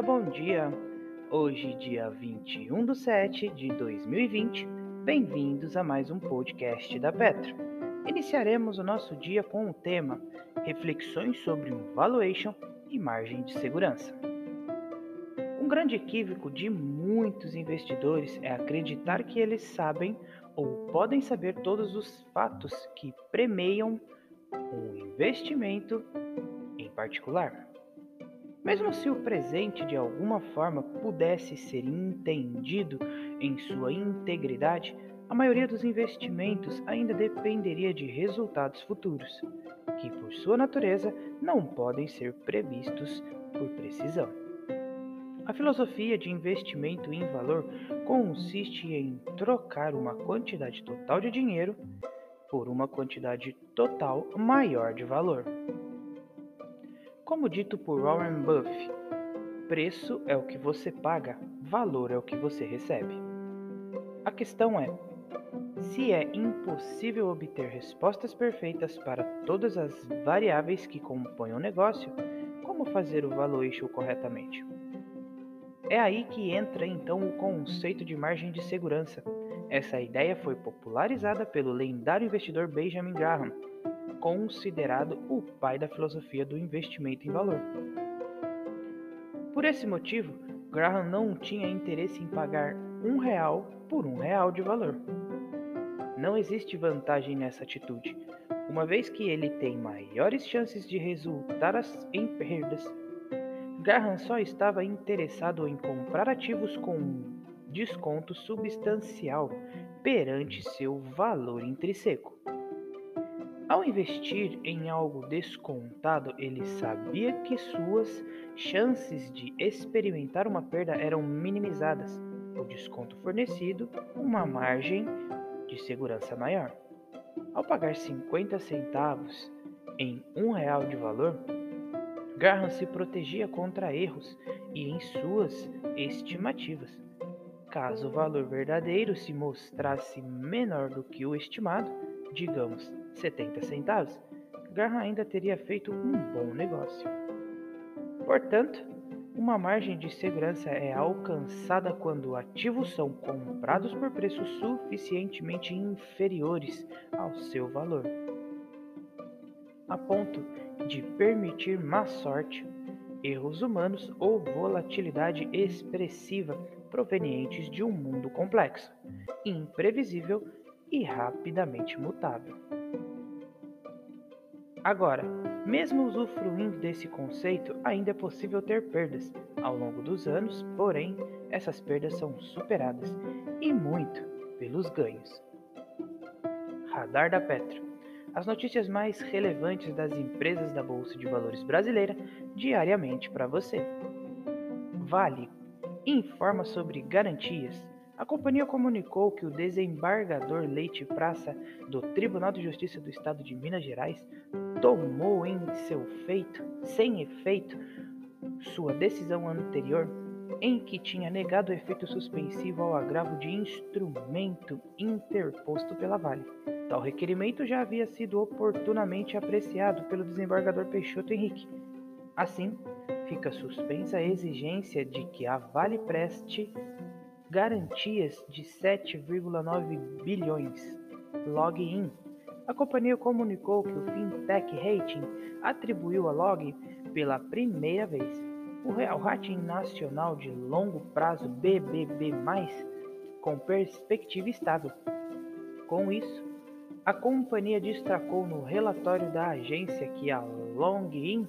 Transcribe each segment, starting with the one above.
dia, bom dia! Hoje, dia 21 de 7 de 2020, bem-vindos a mais um podcast da Petro. Iniciaremos o nosso dia com o tema Reflexões sobre um Valuation e Margem de Segurança. Um grande equívoco de muitos investidores é acreditar que eles sabem ou podem saber todos os fatos que premiam um investimento em particular. Mesmo se o presente de alguma forma pudesse ser entendido em sua integridade, a maioria dos investimentos ainda dependeria de resultados futuros, que por sua natureza não podem ser previstos por precisão. A filosofia de investimento em valor consiste em trocar uma quantidade total de dinheiro por uma quantidade total maior de valor. Como dito por Warren Buffett, preço é o que você paga, valor é o que você recebe. A questão é: se é impossível obter respostas perfeitas para todas as variáveis que compõem o negócio, como fazer o valuation corretamente? É aí que entra então o conceito de margem de segurança. Essa ideia foi popularizada pelo lendário investidor Benjamin Graham considerado o pai da filosofia do investimento em valor. Por esse motivo, Graham não tinha interesse em pagar um real por um real de valor. Não existe vantagem nessa atitude, uma vez que ele tem maiores chances de resultar em perdas. Graham só estava interessado em comprar ativos com um desconto substancial perante seu valor intrínseco. Ao investir em algo descontado, ele sabia que suas chances de experimentar uma perda eram minimizadas. O desconto fornecido, uma margem de segurança maior. Ao pagar 50 centavos em um real de valor, Graham se protegia contra erros e em suas estimativas. Caso o valor verdadeiro se mostrasse menor do que o estimado, digamos 70 centavos, Graham ainda teria feito um bom negócio. Portanto, uma margem de segurança é alcançada quando ativos são comprados por preços suficientemente inferiores ao seu valor, a ponto de permitir má sorte, erros humanos ou volatilidade expressiva provenientes de um mundo complexo, imprevisível e rapidamente mutável. Agora, mesmo usufruindo desse conceito, ainda é possível ter perdas ao longo dos anos, porém, essas perdas são superadas e muito pelos ganhos. Radar da Petro. As notícias mais relevantes das empresas da Bolsa de Valores brasileira diariamente para você. Vale informa sobre garantias a companhia comunicou que o desembargador Leite Praça do Tribunal de Justiça do Estado de Minas Gerais tomou em seu feito, sem efeito, sua decisão anterior em que tinha negado efeito suspensivo ao agravo de instrumento interposto pela Vale. Tal requerimento já havia sido oportunamente apreciado pelo desembargador Peixoto Henrique. Assim, fica suspensa a exigência de que a Vale preste garantias de 7,9 bilhões. Login. A companhia comunicou que o Fintech Rating atribuiu a Log pela primeira vez o Real Rating Nacional de Longo Prazo BBB+, com perspectiva estável. Com isso, a companhia destacou no relatório da agência que a Login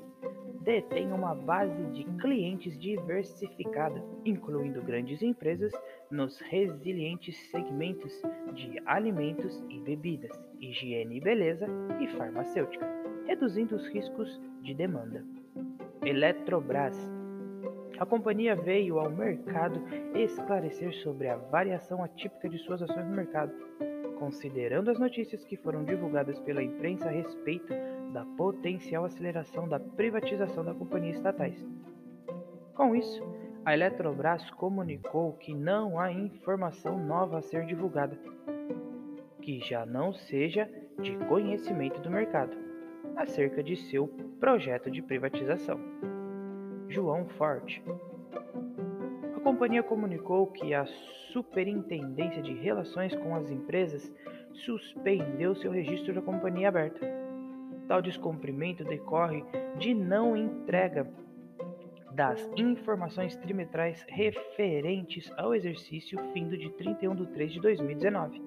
detém uma base de clientes diversificada, incluindo grandes empresas nos resilientes segmentos de alimentos e bebidas, higiene e beleza e farmacêutica, reduzindo os riscos de demanda. Eletrobras. A companhia veio ao mercado esclarecer sobre a variação atípica de suas ações no mercado, considerando as notícias que foram divulgadas pela imprensa a respeito da potencial aceleração da privatização da companhia estatais. Com isso, a Eletrobras comunicou que não há informação nova a ser divulgada, que já não seja de conhecimento do mercado, acerca de seu projeto de privatização. João Forte. A companhia comunicou que a Superintendência de Relações com as Empresas suspendeu seu registro da companhia aberta. Tal descumprimento decorre de não entrega das informações trimestrais referentes ao exercício findo de 31 de 3 de 2019.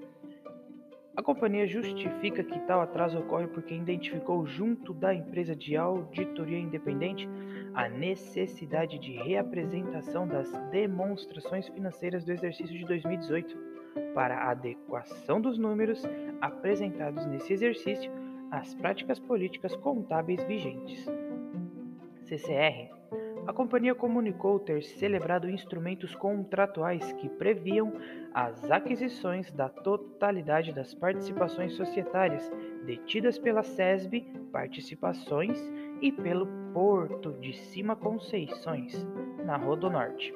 A companhia justifica que tal atraso ocorre porque identificou junto da empresa de auditoria independente a necessidade de reapresentação das demonstrações financeiras do exercício de 2018 para adequação dos números apresentados nesse exercício às práticas políticas contábeis vigentes. CCR a companhia comunicou ter celebrado instrumentos contratuais que previam as aquisições da totalidade das participações societárias detidas pela SESB Participações e pelo Porto de Cima Conceições, na Rodonorte,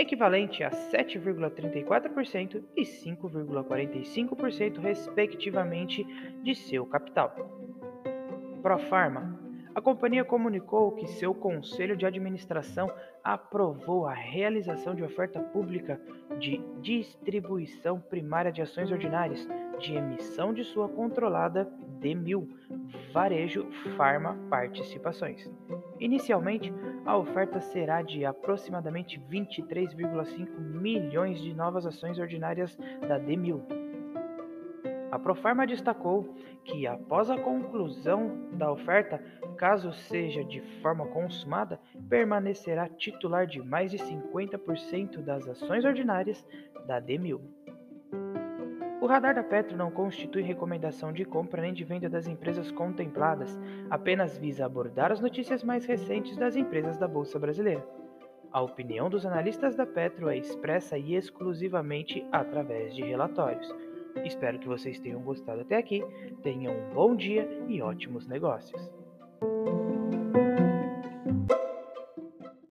equivalente a 7,34% e 5,45%, respectivamente, de seu capital. Profarma a companhia comunicou que seu conselho de administração aprovou a realização de oferta pública de distribuição primária de ações ordinárias de emissão de sua controlada D1000 Varejo Farma Participações. Inicialmente, a oferta será de aproximadamente 23,5 milhões de novas ações ordinárias da D1000 a Profarma destacou que, após a conclusão da oferta, caso seja de forma consumada, permanecerá titular de mais de 50% das ações ordinárias da D1000. O radar da Petro não constitui recomendação de compra nem de venda das empresas contempladas, apenas visa abordar as notícias mais recentes das empresas da Bolsa Brasileira. A opinião dos analistas da Petro é expressa e exclusivamente através de relatórios. Espero que vocês tenham gostado até aqui. Tenham um bom dia e ótimos negócios.